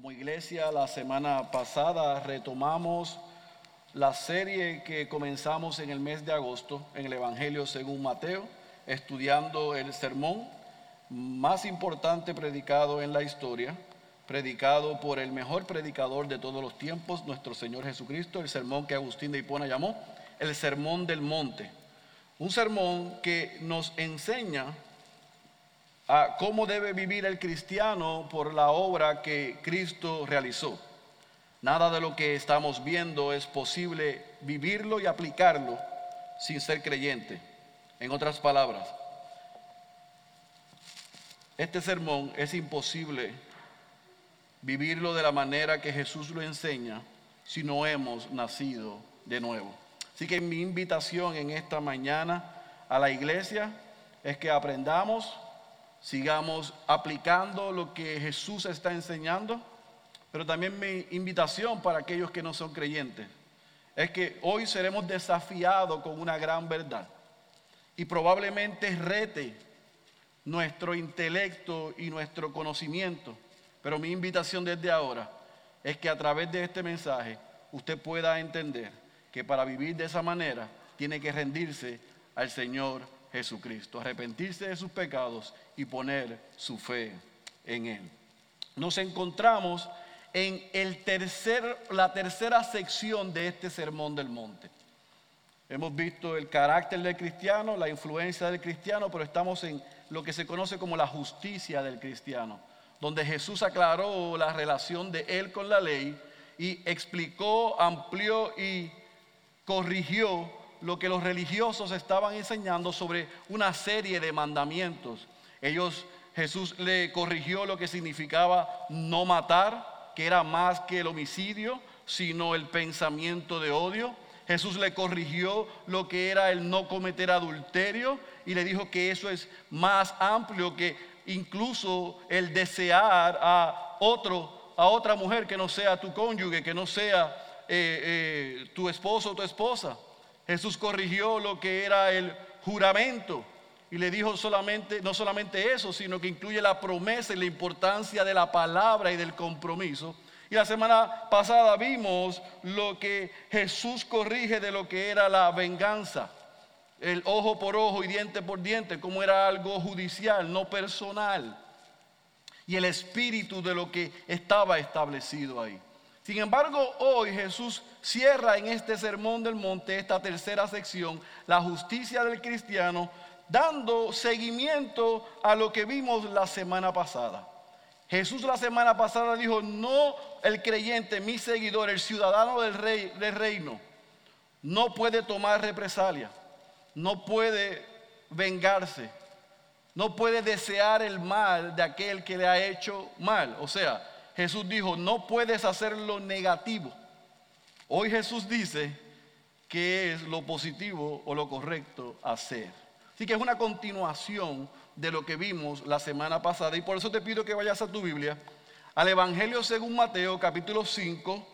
Como iglesia, la semana pasada retomamos la serie que comenzamos en el mes de agosto en el Evangelio según Mateo, estudiando el sermón más importante predicado en la historia, predicado por el mejor predicador de todos los tiempos, nuestro Señor Jesucristo, el sermón que Agustín de Hipona llamó el Sermón del Monte. Un sermón que nos enseña a cómo debe vivir el cristiano por la obra que Cristo realizó. Nada de lo que estamos viendo es posible vivirlo y aplicarlo sin ser creyente. En otras palabras, este sermón es imposible vivirlo de la manera que Jesús lo enseña si no hemos nacido de nuevo. Así que mi invitación en esta mañana a la iglesia es que aprendamos sigamos aplicando lo que Jesús está enseñando, pero también mi invitación para aquellos que no son creyentes es que hoy seremos desafiados con una gran verdad y probablemente rete nuestro intelecto y nuestro conocimiento, pero mi invitación desde ahora es que a través de este mensaje usted pueda entender que para vivir de esa manera tiene que rendirse al Señor Jesucristo, arrepentirse de sus pecados y poner su fe en Él. Nos encontramos en el tercer, la tercera sección de este Sermón del Monte. Hemos visto el carácter del cristiano, la influencia del cristiano, pero estamos en lo que se conoce como la justicia del cristiano, donde Jesús aclaró la relación de él con la ley y explicó, amplió y corrigió lo que los religiosos estaban enseñando sobre una serie de mandamientos. Ellos, Jesús le corrigió lo que significaba no matar, que era más que el homicidio, sino el pensamiento de odio. Jesús le corrigió lo que era el no cometer adulterio y le dijo que eso es más amplio que incluso el desear a otro, a otra mujer que no sea tu cónyuge, que no sea eh, eh, tu esposo o tu esposa. Jesús corrigió lo que era el juramento y le dijo solamente, no solamente eso, sino que incluye la promesa y la importancia de la palabra y del compromiso. Y la semana pasada vimos lo que Jesús corrige de lo que era la venganza, el ojo por ojo y diente por diente, como era algo judicial, no personal, y el espíritu de lo que estaba establecido ahí. Sin embargo, hoy Jesús cierra en este sermón del monte, esta tercera sección, la justicia del cristiano, dando seguimiento a lo que vimos la semana pasada. Jesús la semana pasada dijo, no el creyente, mi seguidor, el ciudadano del, rey, del reino, no puede tomar represalia, no puede vengarse, no puede desear el mal de aquel que le ha hecho mal. O sea, Jesús dijo, no puedes hacer lo negativo. Hoy Jesús dice que es lo positivo o lo correcto hacer. Así que es una continuación de lo que vimos la semana pasada. Y por eso te pido que vayas a tu Biblia, al Evangelio según Mateo, capítulo 5.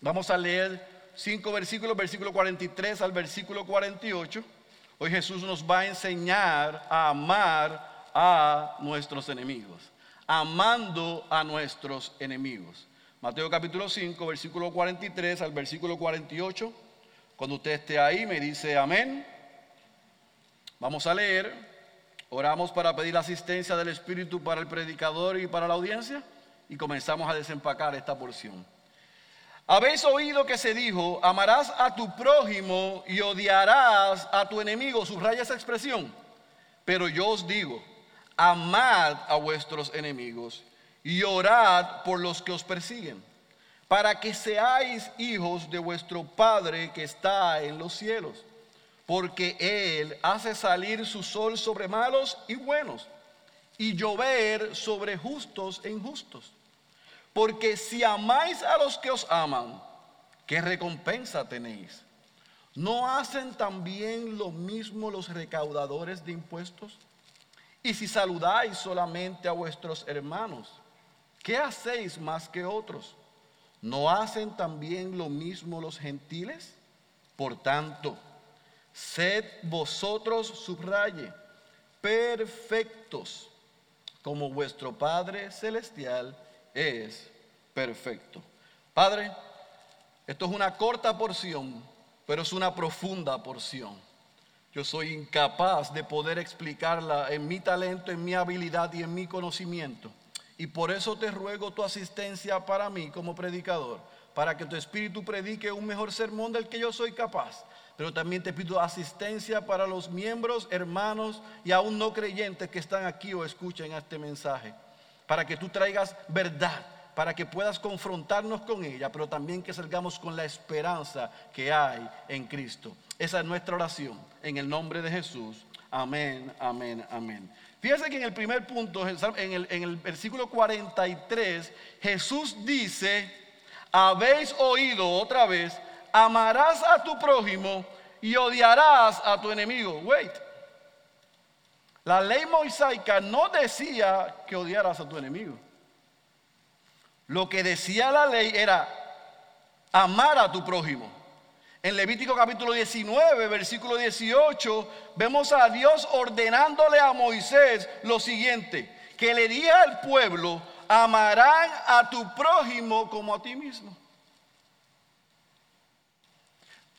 Vamos a leer cinco versículos, versículo 43 al versículo 48. Hoy Jesús nos va a enseñar a amar a nuestros enemigos amando a nuestros enemigos. Mateo capítulo 5, versículo 43 al versículo 48. Cuando usted esté ahí, me dice amén. Vamos a leer. Oramos para pedir la asistencia del Espíritu para el predicador y para la audiencia. Y comenzamos a desempacar esta porción. Habéis oído que se dijo, amarás a tu prójimo y odiarás a tu enemigo. Subraya esa expresión. Pero yo os digo, amad a vuestros enemigos y orad por los que os persiguen, para que seáis hijos de vuestro Padre que está en los cielos, porque Él hace salir su sol sobre malos y buenos, y llover sobre justos e injustos. Porque si amáis a los que os aman, ¿qué recompensa tenéis? ¿No hacen también lo mismo los recaudadores de impuestos? Y si saludáis solamente a vuestros hermanos, ¿qué hacéis más que otros? ¿No hacen también lo mismo los gentiles? Por tanto, sed vosotros, subraye, perfectos, como vuestro Padre Celestial es perfecto. Padre, esto es una corta porción, pero es una profunda porción. Yo soy incapaz de poder explicarla en mi talento, en mi habilidad y en mi conocimiento. Y por eso te ruego tu asistencia para mí como predicador, para que tu espíritu predique un mejor sermón del que yo soy capaz. Pero también te pido asistencia para los miembros, hermanos y aún no creyentes que están aquí o escuchen este mensaje, para que tú traigas verdad, para que puedas confrontarnos con ella, pero también que salgamos con la esperanza que hay en Cristo. Esa es nuestra oración, en el nombre de Jesús. Amén, amén, amén. Fíjense que en el primer punto, en el, en el versículo 43, Jesús dice, habéis oído otra vez, amarás a tu prójimo y odiarás a tu enemigo. Wait. La ley mosaica no decía que odiaras a tu enemigo. Lo que decía la ley era amar a tu prójimo. En Levítico capítulo 19, versículo 18, vemos a Dios ordenándole a Moisés lo siguiente, que le diga al pueblo, amarán a tu prójimo como a ti mismo.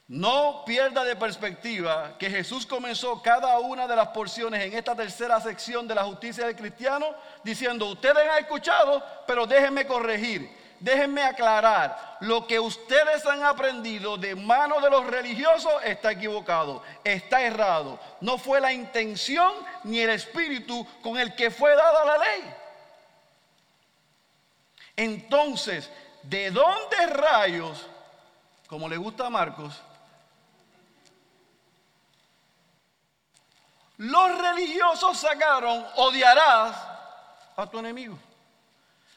No pierda de perspectiva que Jesús comenzó cada una de las porciones en esta tercera sección de la justicia del cristiano diciendo, ustedes han escuchado, pero déjenme corregir, déjenme aclarar, lo que ustedes han aprendido de mano de los religiosos está equivocado, está errado. No fue la intención ni el espíritu con el que fue dada la ley. Entonces, ¿de dónde rayos, como le gusta a Marcos, Los religiosos sacaron, odiarás a tu enemigo.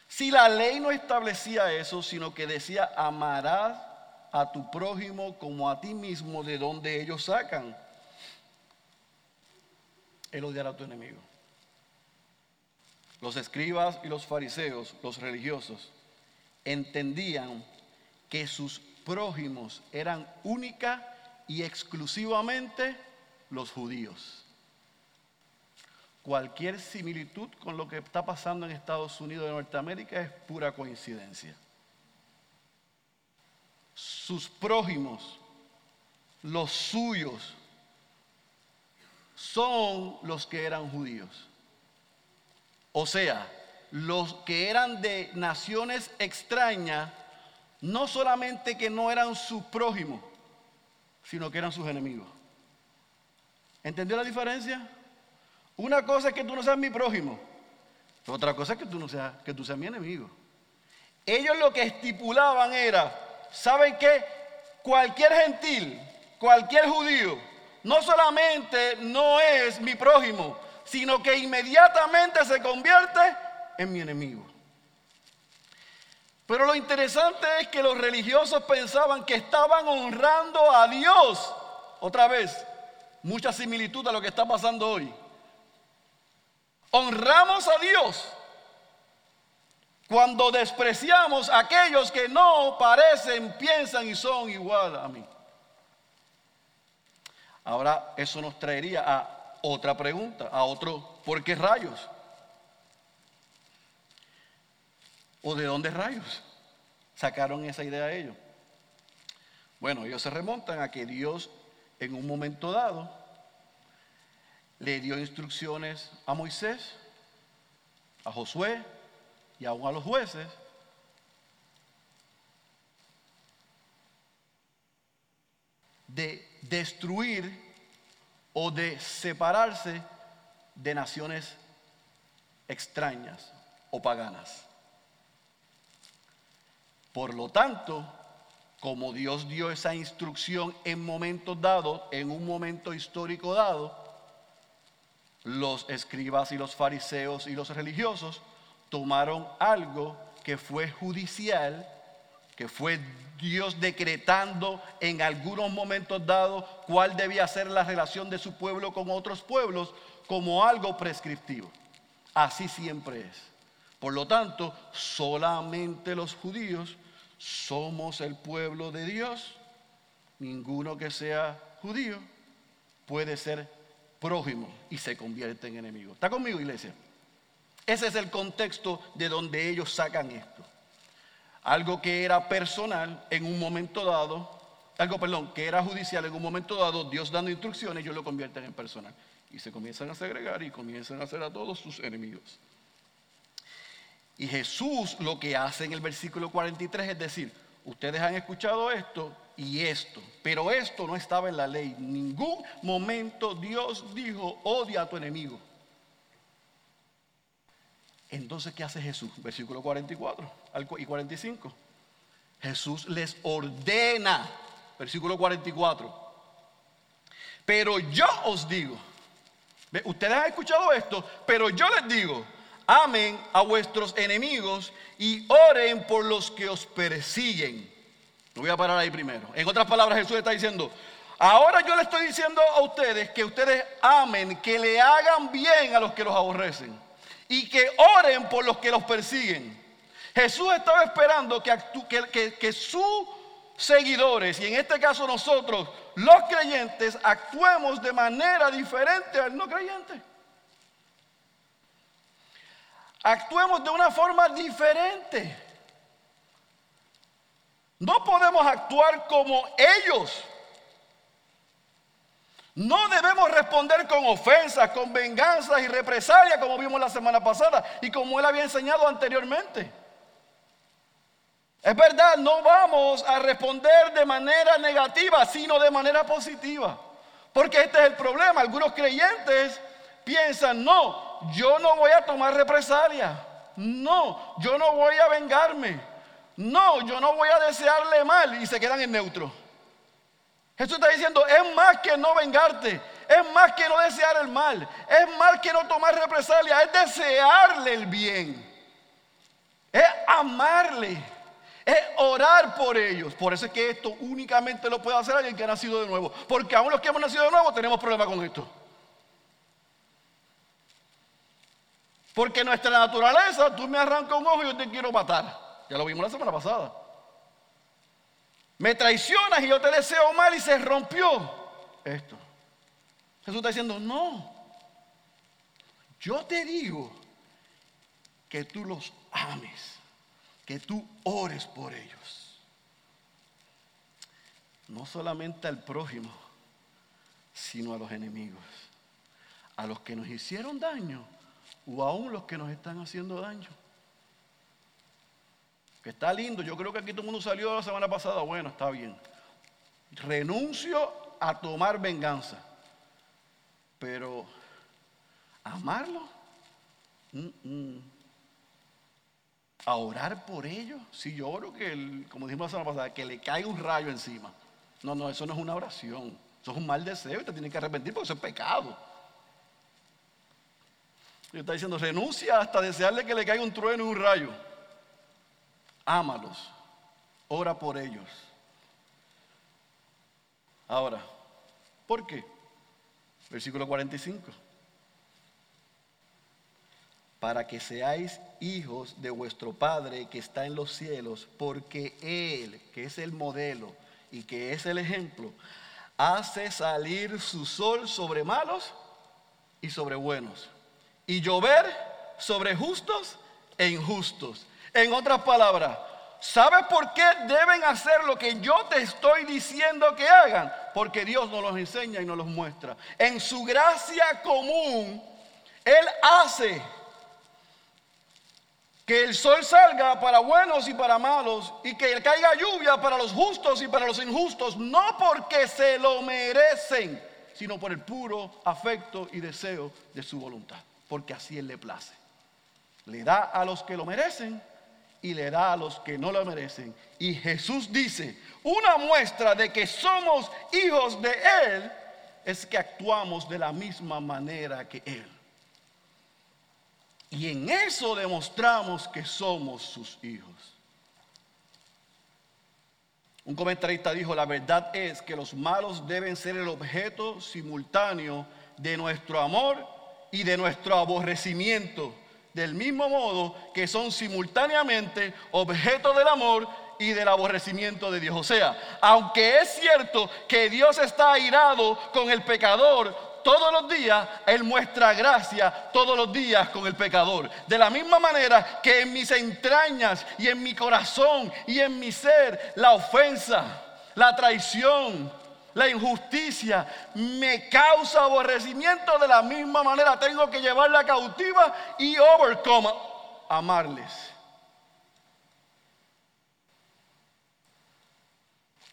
Si la ley no establecía eso, sino que decía, amarás a tu prójimo como a ti mismo, de donde ellos sacan, el odiará a tu enemigo. Los escribas y los fariseos, los religiosos, entendían que sus prójimos eran única y exclusivamente los judíos cualquier similitud con lo que está pasando en Estados Unidos de Norteamérica es pura coincidencia. Sus prójimos, los suyos, son los que eran judíos. O sea, los que eran de naciones extrañas, no solamente que no eran sus prójimos, sino que eran sus enemigos. ¿Entendió la diferencia? Una cosa es que tú no seas mi prójimo. Otra cosa es que tú no seas, que tú seas mi enemigo. Ellos lo que estipulaban era, ¿saben qué? Cualquier gentil, cualquier judío, no solamente no es mi prójimo, sino que inmediatamente se convierte en mi enemigo. Pero lo interesante es que los religiosos pensaban que estaban honrando a Dios. Otra vez, mucha similitud a lo que está pasando hoy. Honramos a Dios cuando despreciamos a aquellos que no parecen, piensan y son igual a mí. Ahora eso nos traería a otra pregunta, a otro, ¿por qué rayos? ¿O de dónde rayos sacaron esa idea ellos? Bueno, ellos se remontan a que Dios en un momento dado le dio instrucciones a Moisés, a Josué y aún a los jueces de destruir o de separarse de naciones extrañas o paganas. Por lo tanto, como Dios dio esa instrucción en momentos dados, en un momento histórico dado, los escribas y los fariseos y los religiosos tomaron algo que fue judicial, que fue Dios decretando en algunos momentos dados cuál debía ser la relación de su pueblo con otros pueblos, como algo prescriptivo. Así siempre es. Por lo tanto, solamente los judíos somos el pueblo de Dios. Ninguno que sea judío puede ser prójimo y se convierte en enemigo. ¿Está conmigo, iglesia? Ese es el contexto de donde ellos sacan esto. Algo que era personal en un momento dado, algo, perdón, que era judicial en un momento dado, Dios dando instrucciones, ellos lo convierten en personal. Y se comienzan a segregar y comienzan a hacer a todos sus enemigos. Y Jesús lo que hace en el versículo 43 es decir, ustedes han escuchado esto y esto, pero esto no estaba en la ley. En ningún momento Dios dijo, odia a tu enemigo. Entonces, ¿qué hace Jesús? Versículo 44 y 45. Jesús les ordena, versículo 44. Pero yo os digo, ustedes han escuchado esto, pero yo les digo, amen a vuestros enemigos y oren por los que os persiguen. Lo voy a parar ahí primero. En otras palabras, Jesús está diciendo, ahora yo le estoy diciendo a ustedes que ustedes amen, que le hagan bien a los que los aborrecen y que oren por los que los persiguen. Jesús estaba esperando que, que, que sus seguidores, y en este caso nosotros, los creyentes, actuemos de manera diferente al no creyente actuemos de una forma diferente. No podemos actuar como ellos. No debemos responder con ofensas, con venganzas y represalias como vimos la semana pasada y como él había enseñado anteriormente. Es verdad, no vamos a responder de manera negativa, sino de manera positiva. Porque este es el problema. Algunos creyentes piensan, no, yo no voy a tomar represalia. No, yo no voy a vengarme. No, yo no voy a desearle mal y se quedan en neutro. Jesús está diciendo, es más que no vengarte, es más que no desear el mal, es más que no tomar represalia, es desearle el bien, es amarle, es orar por ellos. Por eso es que esto únicamente lo puede hacer alguien que ha nacido de nuevo, porque aún los que hemos nacido de nuevo tenemos problemas con esto. Porque nuestra naturaleza, tú me arrancas un ojo y yo te quiero matar. Ya lo vimos la semana pasada. Me traicionas y yo te deseo mal y se rompió esto. Jesús está diciendo, no. Yo te digo que tú los ames, que tú ores por ellos. No solamente al prójimo, sino a los enemigos, a los que nos hicieron daño o aún los que nos están haciendo daño. Está lindo, yo creo que aquí todo el mundo salió la semana pasada, bueno, está bien. Renuncio a tomar venganza, pero amarlo, a orar por ellos, si yo oro que, como dijimos la semana pasada, que le caiga un rayo encima. No, no, eso no es una oración, eso es un mal deseo y te tienes que arrepentir porque eso es pecado. Y está diciendo, renuncia hasta desearle que le caiga un trueno y un rayo. Ámalos. Ora por ellos. Ahora, ¿por qué? Versículo 45. Para que seáis hijos de vuestro Padre que está en los cielos, porque Él, que es el modelo y que es el ejemplo, hace salir su sol sobre malos y sobre buenos y llover sobre justos e injustos. En otras palabras, ¿sabes por qué deben hacer lo que yo te estoy diciendo que hagan? Porque Dios nos los enseña y nos los muestra. En su gracia común, Él hace que el sol salga para buenos y para malos y que caiga lluvia para los justos y para los injustos, no porque se lo merecen, sino por el puro afecto y deseo de su voluntad porque así Él le place. Le da a los que lo merecen y le da a los que no lo merecen. Y Jesús dice, una muestra de que somos hijos de Él es que actuamos de la misma manera que Él. Y en eso demostramos que somos sus hijos. Un comentarista dijo, la verdad es que los malos deben ser el objeto simultáneo de nuestro amor y de nuestro aborrecimiento, del mismo modo que son simultáneamente objeto del amor y del aborrecimiento de Dios. O sea, aunque es cierto que Dios está airado con el pecador, todos los días, Él muestra gracia todos los días con el pecador. De la misma manera que en mis entrañas y en mi corazón y en mi ser, la ofensa, la traición, la injusticia me causa aborrecimiento, de la misma manera tengo que llevarla cautiva y overcome, amarles.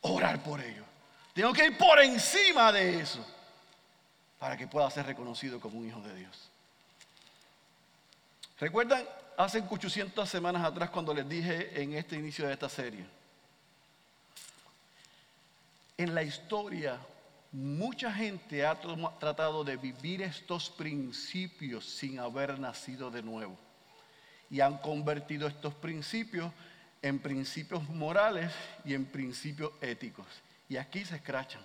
Orar por ellos. Tengo que ir por encima de eso para que pueda ser reconocido como un hijo de Dios. ¿Recuerdan hace 800 semanas atrás cuando les dije en este inicio de esta serie? En la historia, mucha gente ha tratado de vivir estos principios sin haber nacido de nuevo. Y han convertido estos principios en principios morales y en principios éticos. Y aquí se escrachan.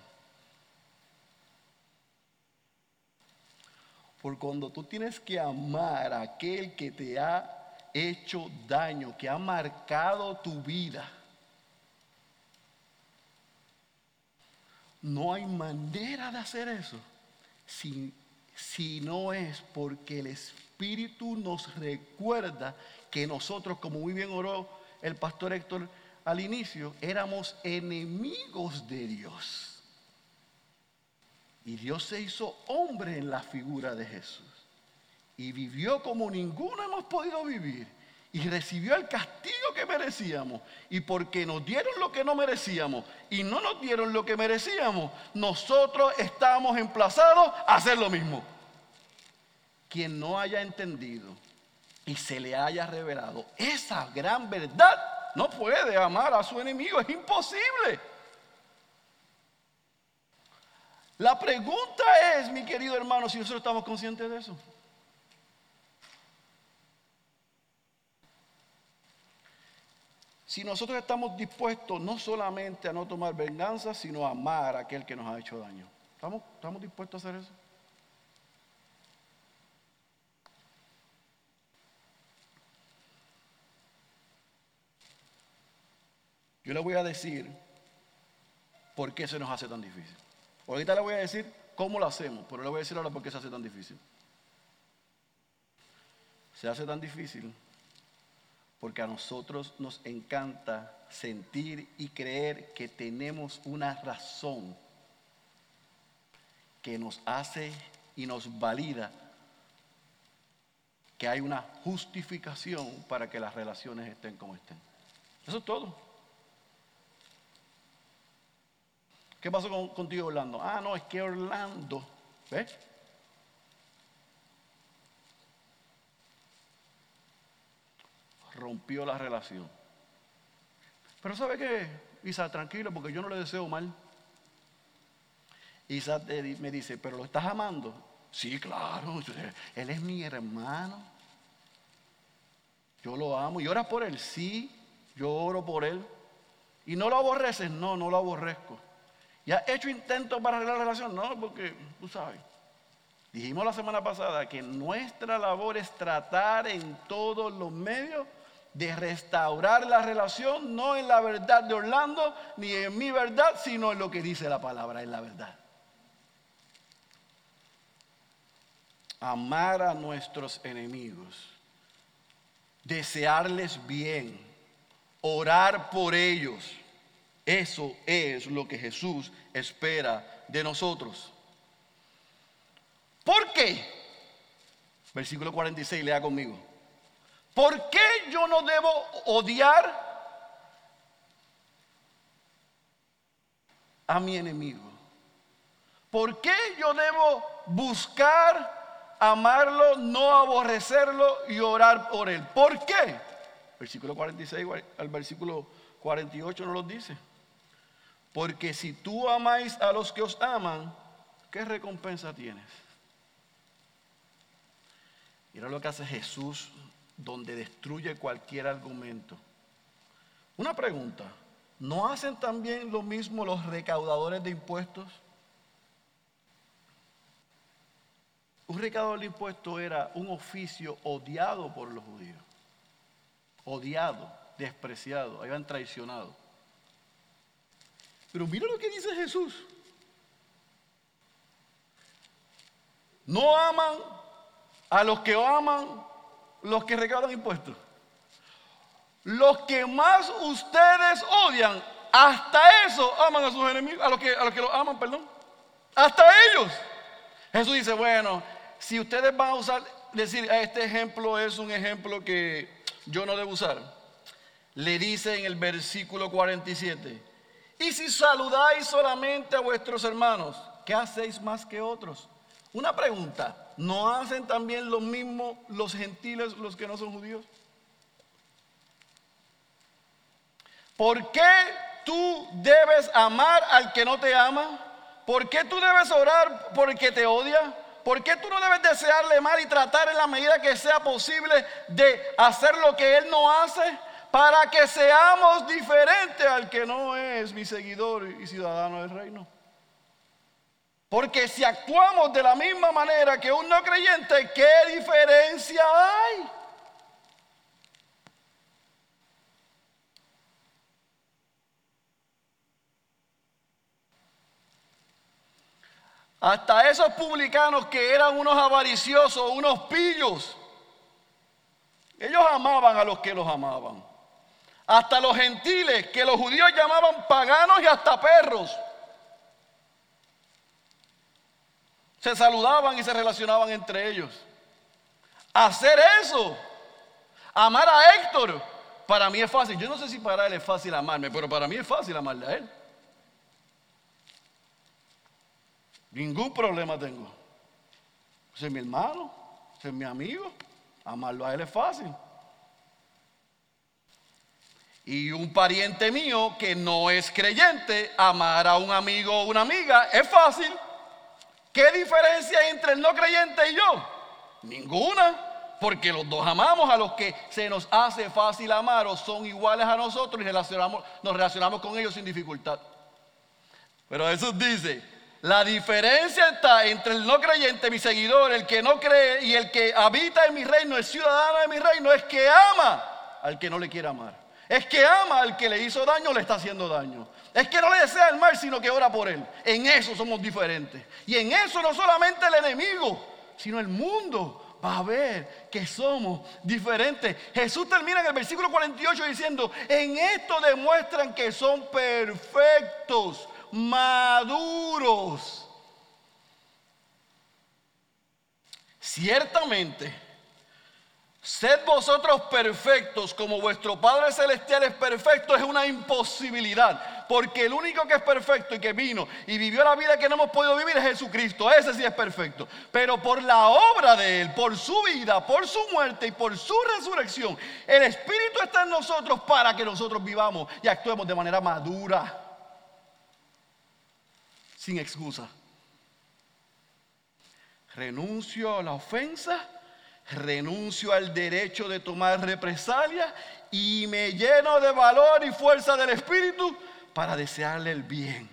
Por cuando tú tienes que amar a aquel que te ha hecho daño, que ha marcado tu vida No hay manera de hacer eso si, si no es porque el Espíritu nos recuerda que nosotros, como muy bien oró el pastor Héctor al inicio, éramos enemigos de Dios. Y Dios se hizo hombre en la figura de Jesús. Y vivió como ninguno hemos podido vivir y recibió el castigo que merecíamos. Y porque nos dieron lo que no merecíamos y no nos dieron lo que merecíamos, nosotros estamos emplazados a hacer lo mismo. Quien no haya entendido y se le haya revelado esa gran verdad, no puede amar a su enemigo, es imposible. La pregunta es, mi querido hermano, si nosotros estamos conscientes de eso. Si nosotros estamos dispuestos no solamente a no tomar venganza, sino a amar a aquel que nos ha hecho daño. ¿Estamos, estamos dispuestos a hacer eso? Yo le voy a decir por qué se nos hace tan difícil. Ahorita le voy a decir cómo lo hacemos, pero le voy a decir ahora por qué se hace tan difícil. Se hace tan difícil porque a nosotros nos encanta sentir y creer que tenemos una razón que nos hace y nos valida que hay una justificación para que las relaciones estén como estén. Eso es todo. ¿Qué pasó contigo, Orlando? Ah, no, es que Orlando, ¿ves? Rompió la relación. Pero ¿sabe qué? Isa, tranquilo, porque yo no le deseo mal. Isa me dice, ¿pero lo estás amando? Sí, claro, él es mi hermano. Yo lo amo. ¿Y oras por él? Sí, yo oro por él. ¿Y no lo aborreces? No, no lo aborrezco. ¿Y has hecho intentos para arreglar la relación? No, porque tú sabes. Dijimos la semana pasada que nuestra labor es tratar en todos los medios de restaurar la relación, no en la verdad de Orlando, ni en mi verdad, sino en lo que dice la palabra, en la verdad. Amar a nuestros enemigos, desearles bien, orar por ellos, eso es lo que Jesús espera de nosotros. ¿Por qué? Versículo 46, lea conmigo. ¿Por qué yo no debo odiar a mi enemigo? ¿Por qué yo debo buscar amarlo, no aborrecerlo y orar por él? ¿Por qué? Versículo 46 al versículo 48 nos lo dice. Porque si tú amáis a los que os aman, ¿qué recompensa tienes? Mira lo que hace Jesús donde destruye cualquier argumento. Una pregunta, ¿no hacen también lo mismo los recaudadores de impuestos? Un recaudador de impuestos era un oficio odiado por los judíos. Odiado, despreciado, habían traicionado. Pero mira lo que dice Jesús. No aman a los que aman los que recaudan impuestos. Los que más ustedes odian, hasta eso aman a sus enemigos, a los que, a los, que los aman, perdón. Hasta ellos. Jesús dice, bueno, si ustedes van a usar, decir, este ejemplo es un ejemplo que yo no debo usar, le dice en el versículo 47, y si saludáis solamente a vuestros hermanos, ¿qué hacéis más que otros? Una pregunta, ¿no hacen también lo mismo los gentiles, los que no son judíos? ¿Por qué tú debes amar al que no te ama? ¿Por qué tú debes orar por el que te odia? ¿Por qué tú no debes desearle mal y tratar en la medida que sea posible de hacer lo que él no hace? Para que seamos diferentes al que no es mi seguidor y ciudadano del reino. Porque si actuamos de la misma manera que un no creyente, ¿qué diferencia hay? Hasta esos publicanos que eran unos avariciosos, unos pillos, ellos amaban a los que los amaban. Hasta los gentiles que los judíos llamaban paganos y hasta perros. Se saludaban y se relacionaban entre ellos. Hacer eso, amar a Héctor, para mí es fácil. Yo no sé si para él es fácil amarme, pero para mí es fácil amarle a él. Ningún problema tengo. Ese es mi hermano, ese es mi amigo. Amarlo a él es fácil. Y un pariente mío que no es creyente, amar a un amigo o una amiga es fácil. ¿Qué diferencia hay entre el no creyente y yo? Ninguna. Porque los dos amamos a los que se nos hace fácil amar o son iguales a nosotros y nos relacionamos con ellos sin dificultad. Pero Jesús dice, la diferencia está entre el no creyente, mi seguidor, el que no cree y el que habita en mi reino, el ciudadano de mi reino, es que ama al que no le quiere amar. Es que ama al que le hizo daño, le está haciendo daño. Es que no le desea el mal, sino que ora por él. En eso somos diferentes. Y en eso no solamente el enemigo, sino el mundo va a ver que somos diferentes. Jesús termina en el versículo 48 diciendo, en esto demuestran que son perfectos maduros. Ciertamente, sed vosotros perfectos como vuestro Padre Celestial es perfecto es una imposibilidad. Porque el único que es perfecto y que vino y vivió la vida que no hemos podido vivir es Jesucristo. Ese sí es perfecto. Pero por la obra de Él, por su vida, por su muerte y por su resurrección, el Espíritu está en nosotros para que nosotros vivamos y actuemos de manera madura sin excusa. Renuncio a la ofensa, renuncio al derecho de tomar represalia y me lleno de valor y fuerza del Espíritu para desearle el bien.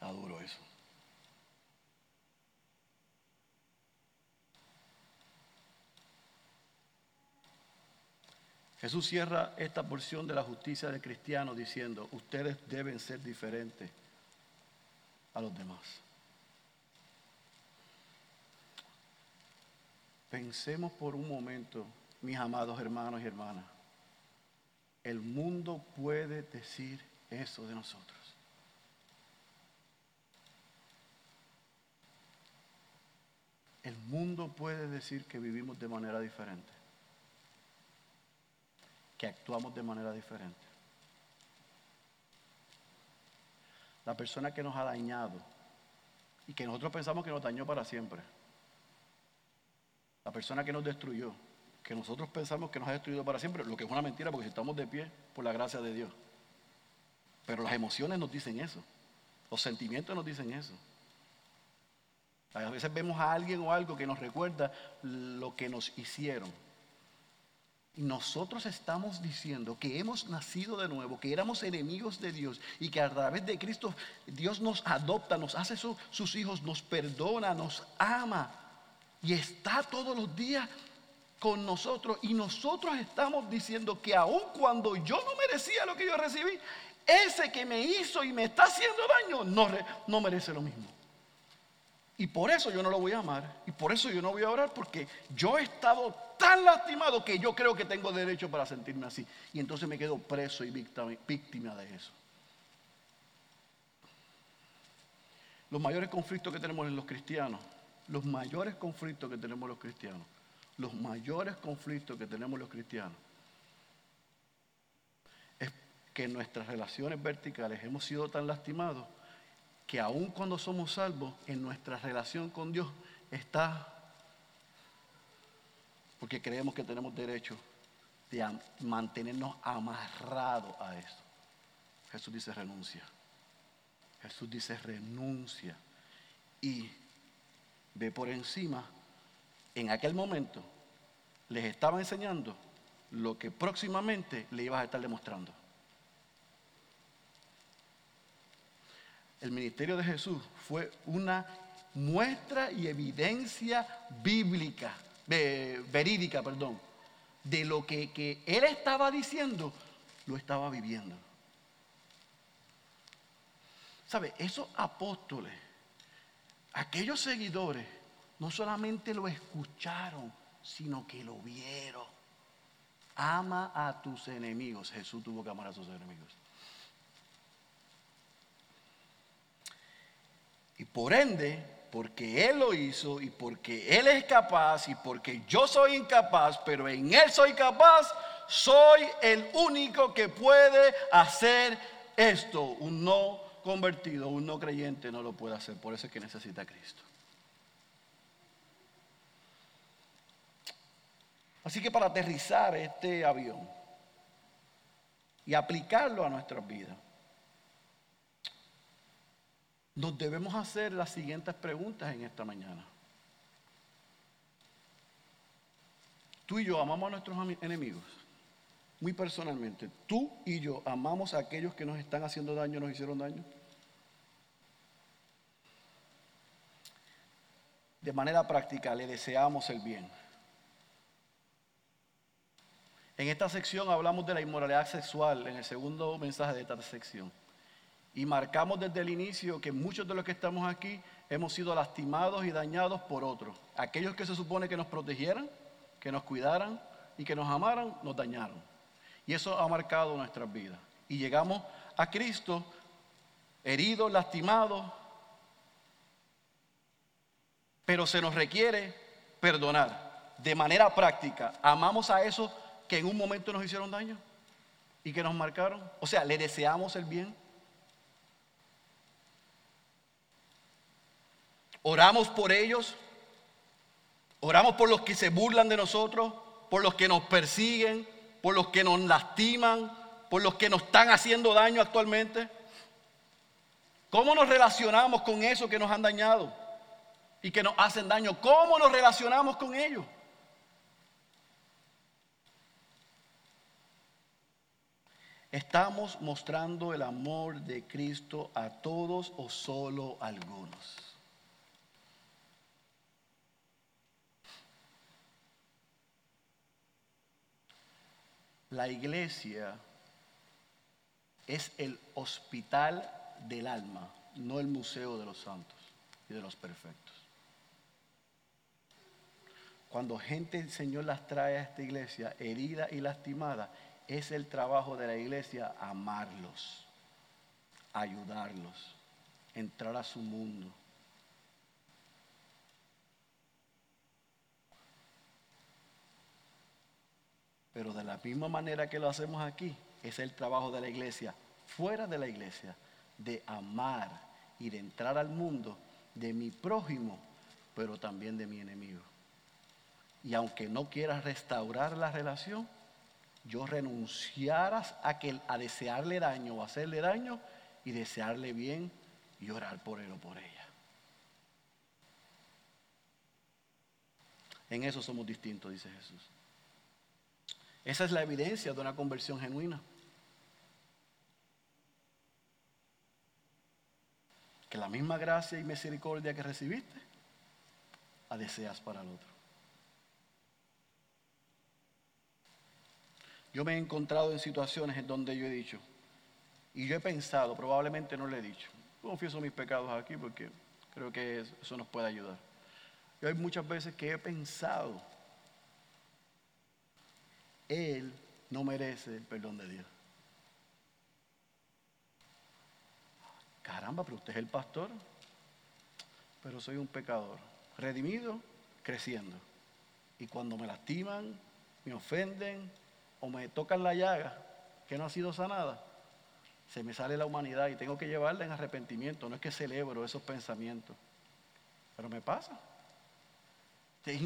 Adoro eso. Jesús cierra esta porción de la justicia del cristiano diciendo, ustedes deben ser diferentes a los demás. Pensemos por un momento, mis amados hermanos y hermanas, el mundo puede decir eso de nosotros. El mundo puede decir que vivimos de manera diferente que actuamos de manera diferente. La persona que nos ha dañado y que nosotros pensamos que nos dañó para siempre. La persona que nos destruyó, que nosotros pensamos que nos ha destruido para siempre, lo que es una mentira porque estamos de pie por la gracia de Dios. Pero las emociones nos dicen eso, los sentimientos nos dicen eso. A veces vemos a alguien o algo que nos recuerda lo que nos hicieron. Nosotros estamos diciendo que hemos nacido de nuevo, que éramos enemigos de Dios y que a través de Cristo Dios nos adopta, nos hace sus hijos, nos perdona, nos ama y está todos los días con nosotros y nosotros estamos diciendo que aun cuando yo no merecía lo que yo recibí, ese que me hizo y me está haciendo daño no, no merece lo mismo. Y por eso yo no lo voy a amar. Y por eso yo no voy a orar. Porque yo he estado tan lastimado que yo creo que tengo derecho para sentirme así. Y entonces me quedo preso y víctima de eso. Los mayores conflictos que tenemos en los cristianos, los mayores conflictos que tenemos los cristianos, los mayores conflictos que tenemos los cristianos, es que en nuestras relaciones verticales hemos sido tan lastimados que aun cuando somos salvos, en nuestra relación con Dios está porque creemos que tenemos derecho de mantenernos amarrados a eso. Jesús dice renuncia. Jesús dice renuncia. Y ve por encima, en aquel momento les estaba enseñando lo que próximamente le ibas a estar demostrando. el ministerio de Jesús fue una muestra y evidencia bíblica, verídica, perdón, de lo que, que él estaba diciendo, lo estaba viviendo. ¿Sabe? Esos apóstoles, aquellos seguidores, no solamente lo escucharon, sino que lo vieron. Ama a tus enemigos. Jesús tuvo que amar a sus enemigos. Y por ende, porque Él lo hizo y porque Él es capaz y porque yo soy incapaz, pero en Él soy capaz, soy el único que puede hacer esto. Un no convertido, un no creyente no lo puede hacer. Por eso es que necesita a Cristo. Así que para aterrizar este avión y aplicarlo a nuestras vidas, nos debemos hacer las siguientes preguntas en esta mañana. Tú y yo amamos a nuestros enemigos, muy personalmente. Tú y yo amamos a aquellos que nos están haciendo daño, nos hicieron daño. De manera práctica, le deseamos el bien. En esta sección hablamos de la inmoralidad sexual, en el segundo mensaje de esta sección. Y marcamos desde el inicio que muchos de los que estamos aquí hemos sido lastimados y dañados por otros. Aquellos que se supone que nos protegieran, que nos cuidaran y que nos amaran, nos dañaron. Y eso ha marcado nuestras vidas. Y llegamos a Cristo heridos, lastimados, pero se nos requiere perdonar de manera práctica. Amamos a esos que en un momento nos hicieron daño y que nos marcaron. O sea, le deseamos el bien. Oramos por ellos. Oramos por los que se burlan de nosotros, por los que nos persiguen, por los que nos lastiman, por los que nos están haciendo daño actualmente. ¿Cómo nos relacionamos con eso que nos han dañado y que nos hacen daño? ¿Cómo nos relacionamos con ellos? ¿Estamos mostrando el amor de Cristo a todos o solo a algunos? La iglesia es el hospital del alma, no el museo de los santos y de los perfectos. Cuando gente el Señor las trae a esta iglesia herida y lastimada, es el trabajo de la iglesia amarlos, ayudarlos, entrar a su mundo Pero de la misma manera que lo hacemos aquí, es el trabajo de la iglesia, fuera de la iglesia, de amar y de entrar al mundo de mi prójimo, pero también de mi enemigo. Y aunque no quieras restaurar la relación, yo renunciaras a, que, a desearle daño o hacerle daño y desearle bien y orar por él o por ella. En eso somos distintos, dice Jesús. Esa es la evidencia de una conversión genuina. Que la misma gracia y misericordia que recibiste, la deseas para el otro. yo me he encontrado en situaciones en donde yo he dicho, y yo he pensado, probablemente no le he dicho, confieso mis pecados aquí porque creo que eso nos puede ayudar. Yo hay muchas veces que he pensado, Él no merece el perdón de Dios. Caramba, pero usted es el pastor, pero soy un pecador, redimido, creciendo. Y cuando me lastiman, me ofenden o me tocan la llaga que no ha sido sanada, se me sale la humanidad y tengo que llevarla en arrepentimiento. No es que celebro esos pensamientos, pero me pasa. Es,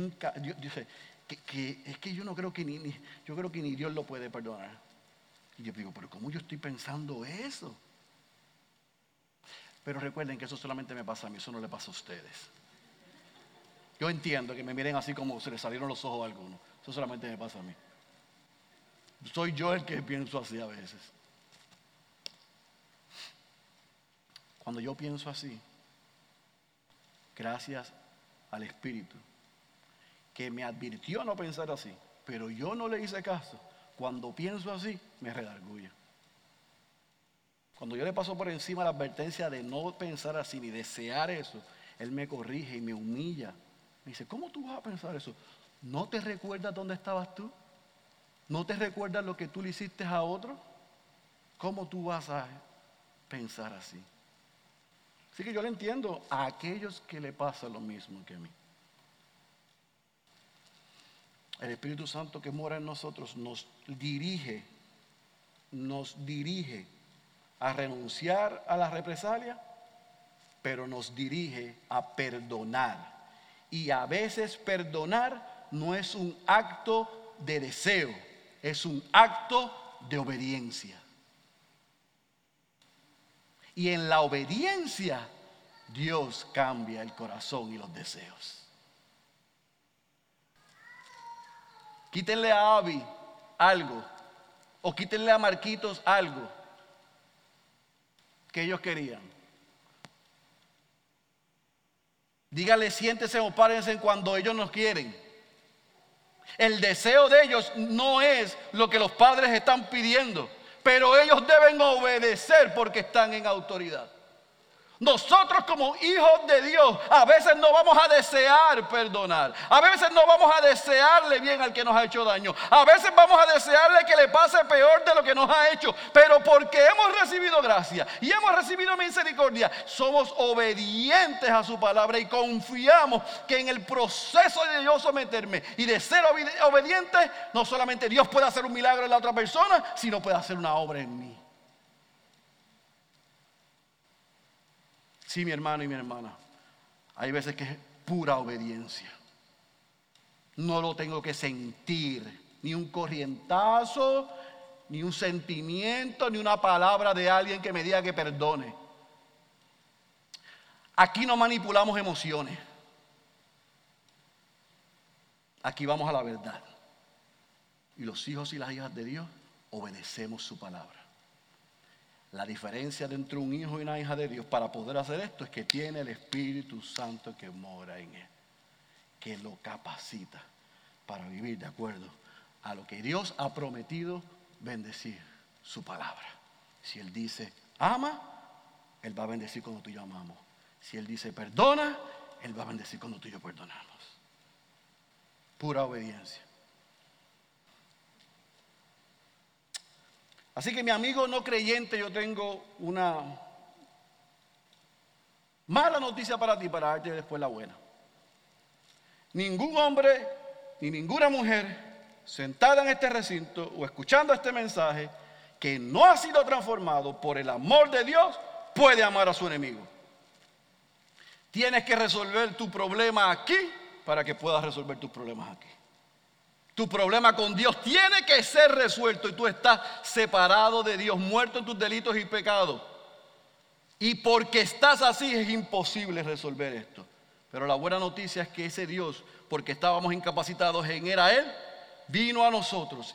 es que yo no creo que ni, yo creo que ni Dios lo puede perdonar. Y yo digo, pero ¿cómo yo estoy pensando eso? Pero recuerden que eso solamente me pasa a mí, eso no le pasa a ustedes. Yo entiendo que me miren así como se les salieron los ojos a algunos. Eso solamente me pasa a mí. Soy yo el que pienso así a veces. Cuando yo pienso así, gracias al Espíritu, que me advirtió no pensar así, pero yo no le hice caso, cuando pienso así, me redarguye. Cuando yo le paso por encima la advertencia de no pensar así ni desear eso, Él me corrige y me humilla. Me dice, ¿cómo tú vas a pensar eso? ¿No te recuerdas dónde estabas tú? ¿No te recuerdas lo que tú le hiciste a otro? ¿Cómo tú vas a pensar así? Así que yo le entiendo a aquellos que le pasa lo mismo que a mí. El Espíritu Santo que mora en nosotros nos dirige, nos dirige a renunciar a la represalia, pero nos dirige a perdonar. Y a veces perdonar no es un acto de deseo, es un acto de obediencia. Y en la obediencia Dios cambia el corazón y los deseos. Quítenle a Abby algo. O quítenle a Marquitos algo que ellos querían. Dígale, siéntese o párense cuando ellos nos quieren. El deseo de ellos no es lo que los padres están pidiendo, pero ellos deben obedecer porque están en autoridad. Nosotros como hijos de Dios a veces no vamos a desear perdonar. A veces no vamos a desearle bien al que nos ha hecho daño. A veces vamos a desearle que le pase peor de lo que nos ha hecho. Pero porque hemos recibido gracia y hemos recibido misericordia, somos obedientes a su palabra y confiamos que en el proceso de yo someterme y de ser obediente, no solamente Dios puede hacer un milagro en la otra persona, sino puede hacer una obra en mí. Sí, mi hermano y mi hermana. Hay veces que es pura obediencia. No lo tengo que sentir, ni un corrientazo, ni un sentimiento, ni una palabra de alguien que me diga que perdone. Aquí no manipulamos emociones. Aquí vamos a la verdad. Y los hijos y las hijas de Dios obedecemos su palabra. La diferencia entre un hijo y una hija de Dios para poder hacer esto es que tiene el Espíritu Santo que mora en él, que lo capacita para vivir de acuerdo a lo que Dios ha prometido bendecir su palabra. Si Él dice ama, Él va a bendecir cuando tú y yo amamos. Si Él dice perdona, Él va a bendecir cuando tú y yo perdonamos. Pura obediencia. Así que mi amigo no creyente, yo tengo una mala noticia para ti, para darte después la buena. Ningún hombre ni ninguna mujer sentada en este recinto o escuchando este mensaje que no ha sido transformado por el amor de Dios puede amar a su enemigo. Tienes que resolver tu problema aquí para que puedas resolver tus problemas aquí. Tu problema con Dios tiene que ser resuelto y tú estás separado de Dios, muerto en tus delitos y pecados. Y porque estás así es imposible resolver esto. Pero la buena noticia es que ese Dios, porque estábamos incapacitados en era Él, vino a nosotros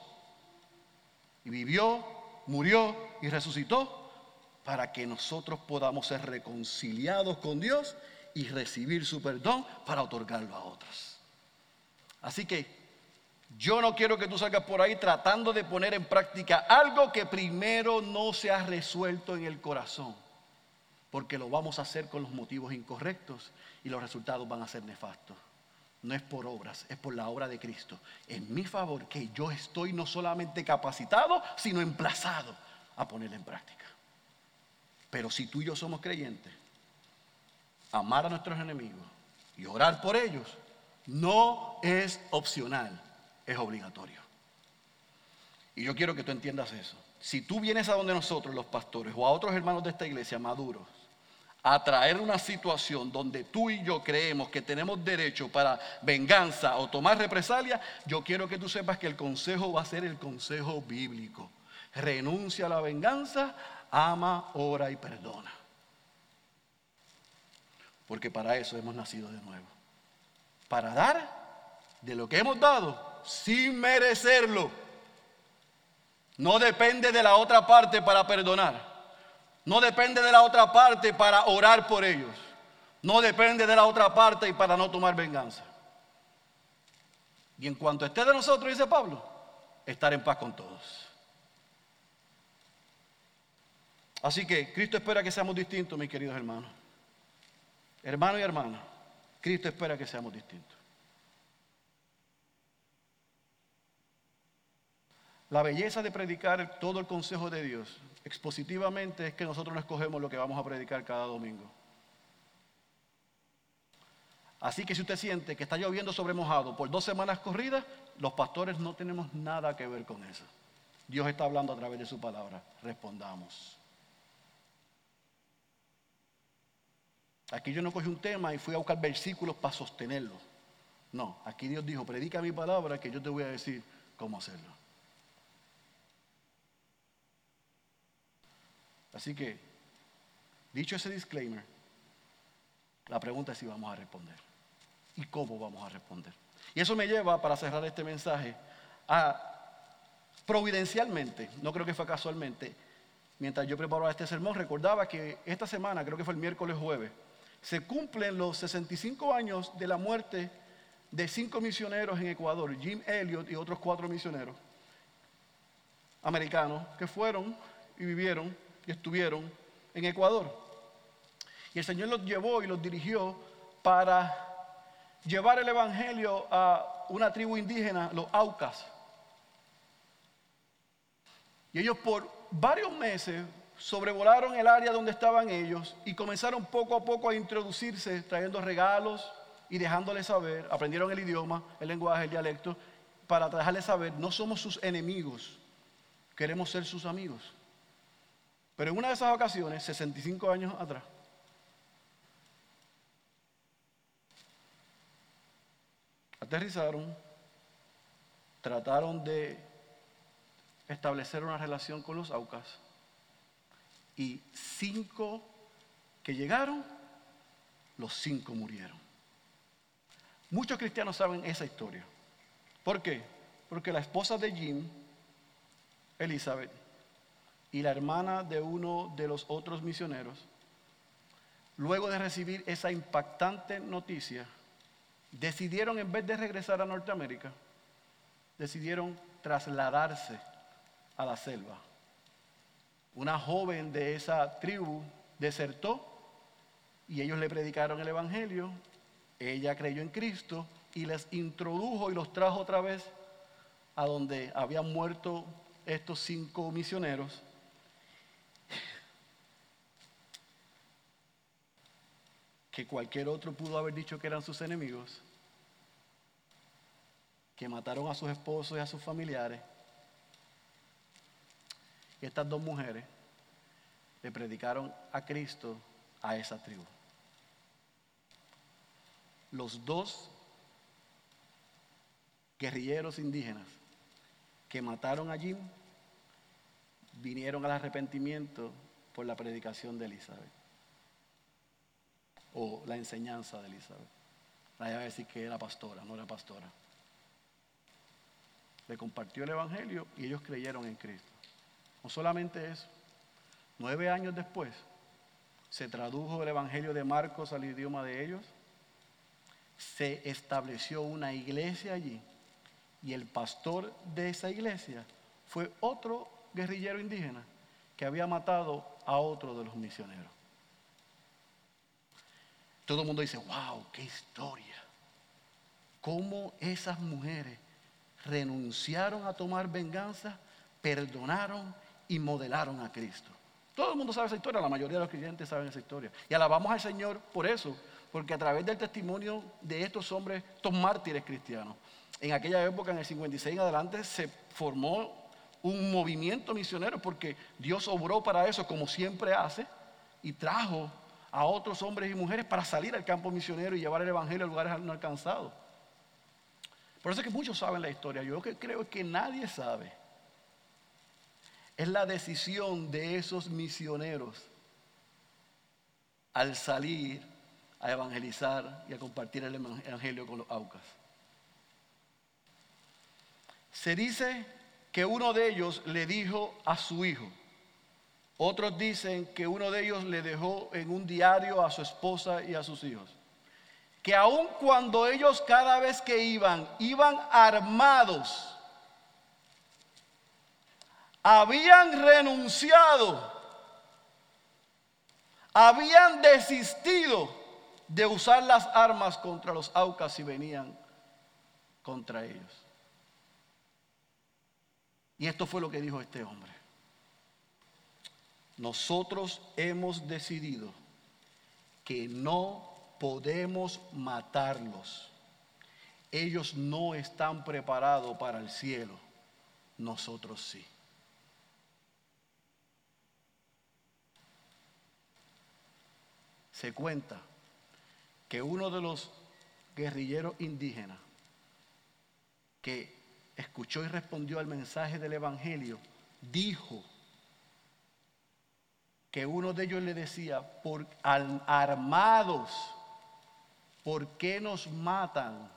y vivió, murió y resucitó para que nosotros podamos ser reconciliados con Dios y recibir su perdón para otorgarlo a otros. Así que Yo no quiero que tú salgas por ahí tratando de poner en práctica algo que primero no se ha resuelto en el corazón, porque lo vamos a hacer con los motivos incorrectos y los resultados van a ser nefastos. No es por obras, es por la obra de Cristo. En mi favor, que yo estoy no solamente capacitado, sino emplazado a ponerla en práctica. Pero si tú y yo somos creyentes, amar a nuestros enemigos y orar por ellos no es opcional, es obligatorio. Y yo quiero que tú entiendas eso. Si tú vienes a donde nosotros, los pastores, o a otros hermanos de esta iglesia maduros, a traer una situación donde tú y yo creemos que tenemos derecho para venganza o tomar represalia, yo quiero que tú sepas que el consejo va a ser el consejo bíblico. Renuncia a la venganza, ama, ora y perdona. Porque para eso hemos nacido de nuevo. Para dar de lo que hemos dado sin merecerlo. No depende de la otra parte para perdonar. No depende de la otra parte para orar por ellos. No depende de la otra parte y para no tomar venganza. Y en cuanto esté de nosotros, dice Pablo, estar en paz con todos. Así que Cristo espera que seamos distintos, mis queridos hermanos. Hermano y hermana, Cristo espera que seamos distintos. La belleza de predicar todo el consejo de Dios expositivamente es que nosotros no escogemos lo que vamos a predicar cada domingo. Así que si usted siente que está lloviendo sobre mojado por dos semanas corridas, los pastores no tenemos nada que ver con eso. Dios está hablando a través de su palabra. Respondamos. Aquí yo no cogí un tema y fui a buscar versículos para sostenerlo. No, aquí Dios dijo, predica mi palabra que yo te voy a decir cómo hacerlo. Así que, dicho ese disclaimer, la pregunta es si vamos a responder y cómo vamos a responder. Y eso me lleva, para cerrar este mensaje, a providencialmente, no creo que fue casualmente, mientras yo preparaba este sermón, recordaba que esta semana, creo que fue el miércoles jueves, se cumplen los 65 años de la muerte de cinco misioneros en Ecuador, Jim Elliot y otros cuatro misioneros americanos que fueron y vivieron y estuvieron en Ecuador. Y el Señor los llevó y los dirigió para llevar el Evangelio a una tribu indígena, los Aucas. Y ellos por varios meses sobrevolaron el área donde estaban ellos y comenzaron poco a poco a introducirse, trayendo regalos y dejándoles saber, aprendieron el idioma, el lenguaje, el dialecto, para dejarles saber, no somos sus enemigos, queremos ser sus amigos. Pero en una de esas ocasiones, 65 años atrás, aterrizaron, trataron de establecer una relación con los Aucas y cinco que llegaron, los cinco murieron. Muchos cristianos saben esa historia. ¿Por qué? Porque la esposa de Jim, Elizabeth, y la hermana de uno de los otros misioneros, luego de recibir esa impactante noticia, decidieron en vez de regresar a Norteamérica, decidieron trasladarse a la selva una joven de esa tribu desertó y ellos le predicaron el Evangelio, ella creyó en Cristo y les introdujo y los trajo otra vez a donde habían muerto estos cinco misioneros. Que cualquier otro pudo haber dicho que eran sus enemigos, que mataron a sus esposos y a sus familiares y estas dos mujeres le predicaron a Cristo a esa tribu. Los dos guerrilleros indígenas que mataron a Jim vinieron al arrepentimiento por la predicación de Elizabeth o la enseñanza de Elizabeth. Nadie va a decir que era pastora, no era pastora. Le compartió el Evangelio y ellos creyeron en Cristo. No solamente eso, nueve años después se tradujo el Evangelio de Marcos al idioma de ellos, se estableció una iglesia allí Y el pastor de esa iglesia fue otro guerrillero indígena que había matado a otro de los misioneros. Todo el mundo dice, wow, qué historia. Cómo esas mujeres renunciaron a tomar venganza, perdonaron y modelaron a Cristo. Todo el mundo sabe esa historia, la mayoría de los creyentes saben esa historia. Y alabamos al Señor por eso, porque a través del testimonio de estos hombres, estos mártires cristianos, en aquella época, en el 56 en adelante, se formó un movimiento misionero porque Dios obró para eso como siempre hace y trajo a otros hombres y mujeres para salir al campo misionero y llevar el evangelio a lugares no alcanzados. Por eso es que muchos saben la historia. Yo lo que creo que nadie sabe es la decisión de esos misioneros al salir a evangelizar y a compartir el evangelio con los aucas. Se dice que uno de ellos le dijo a su hijo, otros dicen que uno de ellos le dejó en un diario a su esposa y a sus hijos, que aun cuando ellos cada vez que iban, iban armados, habían renunciado, habían desistido de usar las armas contra los aucas si venían contra ellos. Y esto fue lo que dijo este hombre. Nosotros hemos decidido que no podemos matarlos. Ellos no están preparados para el cielo, nosotros sí. se cuenta que uno de los guerrilleros indígenas que escuchó y respondió al mensaje del Evangelio, dijo que uno de ellos le decía, por, armados, ¿por qué nos matan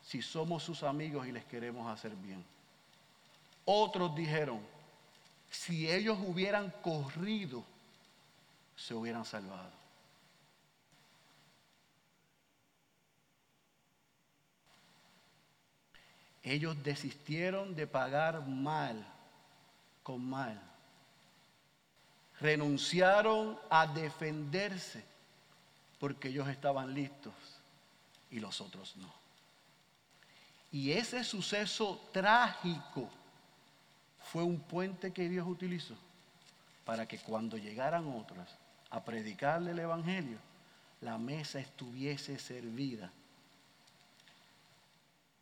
si somos sus amigos y les queremos hacer bien? Otros dijeron, si ellos hubieran corrido, se hubieran salvado. Ellos desistieron de pagar mal con mal. Renunciaron a defenderse porque ellos estaban listos y los otros no. Y ese suceso trágico fue un puente que Dios utilizó para que cuando llegaran otros a predicarle el Evangelio, la mesa estuviese servida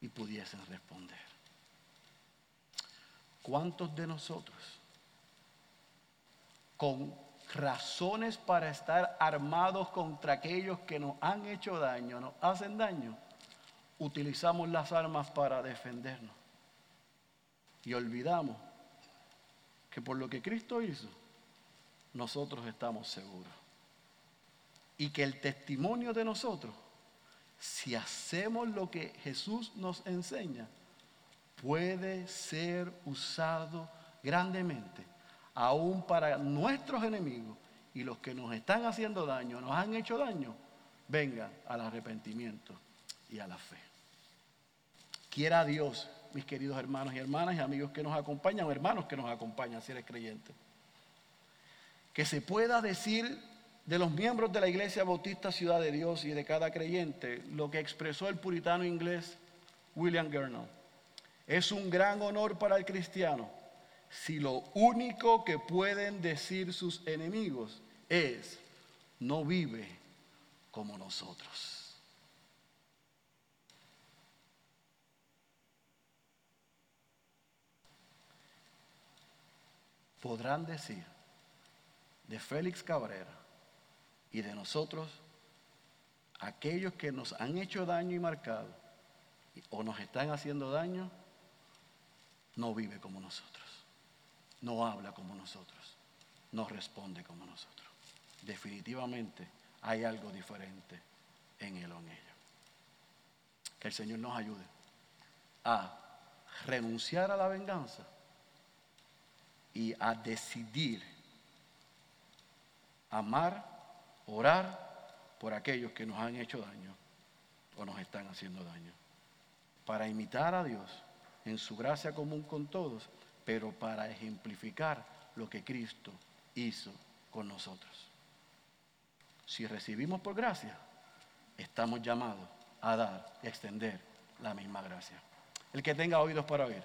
y pudiesen responder. ¿Cuántos de nosotros, con razones para estar armados contra aquellos que nos han hecho daño, nos hacen daño, utilizamos las armas para defendernos? Y olvidamos que por lo que Cristo hizo, nosotros estamos seguros. Y que el testimonio de nosotros si hacemos lo que Jesús nos enseña, puede ser usado grandemente, aún para nuestros enemigos y los que nos están haciendo daño, nos han hecho daño, vengan al arrepentimiento y a la fe. Quiera Dios, mis queridos hermanos y hermanas y amigos que nos acompañan, hermanos que nos acompañan, si eres creyente, que se pueda decir de los miembros de la Iglesia Bautista Ciudad de Dios y de cada creyente lo que expresó el puritano inglés William Gurnall. Es un gran honor para el cristiano si lo único que pueden decir sus enemigos es, no vive como nosotros. Podrán decir de Félix Cabrera, y de nosotros, aquellos que nos han hecho daño y marcado o nos están haciendo daño, no vive como nosotros, no habla como nosotros, no responde como nosotros. Definitivamente hay algo diferente en él o en ella. Que el Señor nos ayude a renunciar a la venganza y a decidir amar orar por aquellos que nos han hecho daño o nos están haciendo daño, para imitar a Dios en su gracia común con todos, pero para ejemplificar lo que Cristo hizo con nosotros. Si recibimos por gracia, estamos llamados a dar y extender la misma gracia. El que tenga oídos para oír,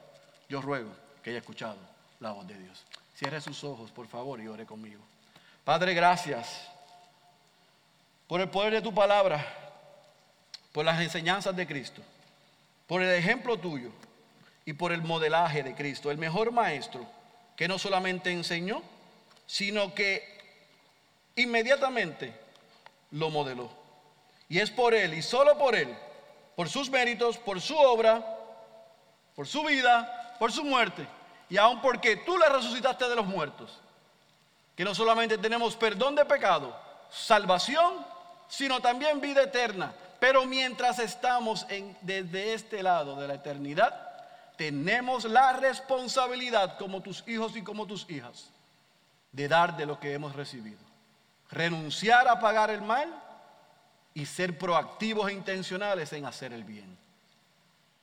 yo ruego que haya escuchado la voz de Dios. Cierre sus ojos, por favor, y ore conmigo. Padre, gracias por el poder de tu palabra, por las enseñanzas de Cristo, por el ejemplo tuyo y por el modelaje de Cristo, el mejor maestro que no solamente enseñó, sino que inmediatamente lo modeló. Y es por Él y solo por Él, por sus méritos, por su obra, por su vida, por su muerte, y aun porque tú le resucitaste de los muertos, que no solamente tenemos perdón de pecado, salvación, sino también vida eterna. Pero mientras estamos en, desde este lado de la eternidad, tenemos la responsabilidad como tus hijos y como tus hijas de dar de lo que hemos recibido. Renunciar a pagar el mal y ser proactivos e intencionales en hacer el bien.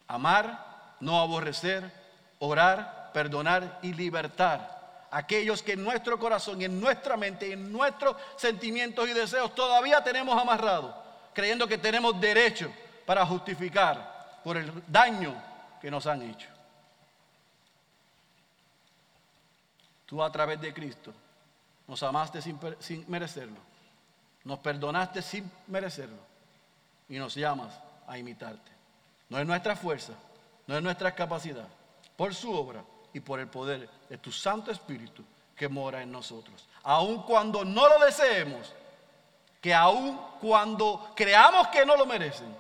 Amar, no aborrecer, orar, perdonar y libertar aquellos que en nuestro corazón en nuestra mente en nuestros sentimientos y deseos todavía tenemos amarrados, creyendo que tenemos derecho para justificar por el daño que nos han hecho. Tú a través de Cristo nos amaste sin, merecerlo, nos perdonaste sin merecerlo y nos llamas a imitarte. No es nuestra fuerza, no es nuestra capacidad, por su obra y por el poder de tu Santo Espíritu que mora en nosotros. Aun cuando no lo deseemos, que aun cuando creamos que no lo merecen,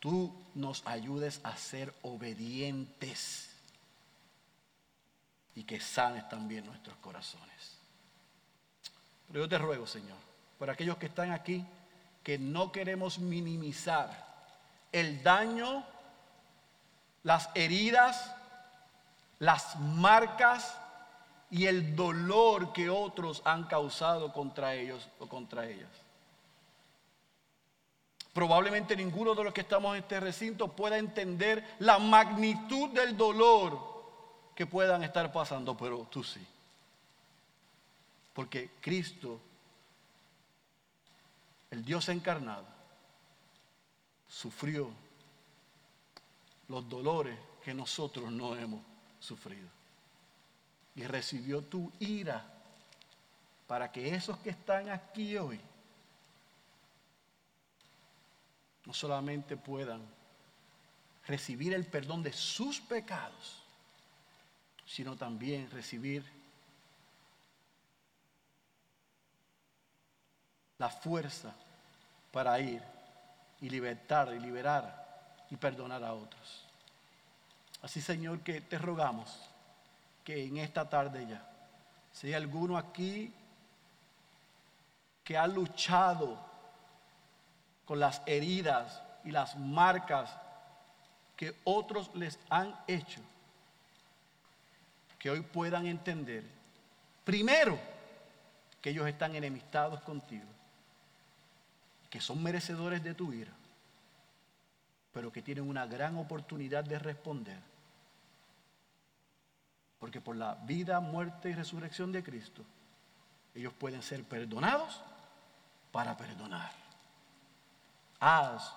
tú nos ayudes a ser obedientes y que sanes también nuestros corazones. Pero yo te ruego, Señor, por aquellos que están aquí, que no queremos minimizar el daño, las heridas, las marcas y el dolor que otros han causado contra ellos o contra ellas. Probablemente ninguno de los que estamos en este recinto pueda entender la magnitud del dolor que puedan estar pasando, pero tú sí. Porque Cristo, el Dios encarnado, sufrió los dolores que nosotros no hemos sufrido. Y recibió tu ira para que esos que están aquí hoy no solamente puedan recibir el perdón de sus pecados, sino también recibir la fuerza para ir y libertar y liberar y perdonar a otros. Así Señor que te rogamos que en esta tarde ya, si hay alguno aquí que ha luchado con las heridas y las marcas que otros les han hecho, que hoy puedan entender, primero, que ellos están enemistados contigo, que son merecedores de tu ira, pero que tienen una gran oportunidad de responder. Porque por la vida, muerte y resurrección de Cristo, ellos pueden ser perdonados para perdonar haz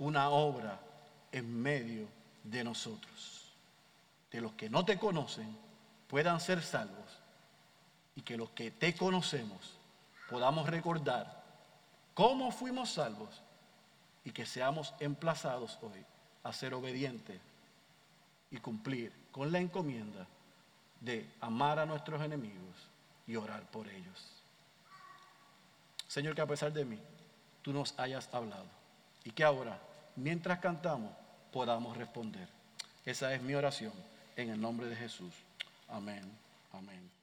una obra en medio de nosotros. De los que no te conocen puedan ser salvos y que los que te conocemos podamos recordar cómo fuimos salvos y que seamos emplazados hoy a ser obedientes y cumplir con la encomienda de amar a nuestros enemigos y orar por ellos. Señor, que a pesar de mí, tú nos hayas hablado y que ahora, mientras cantamos, podamos responder. Esa es mi oración en el nombre de Jesús. Amén, amén.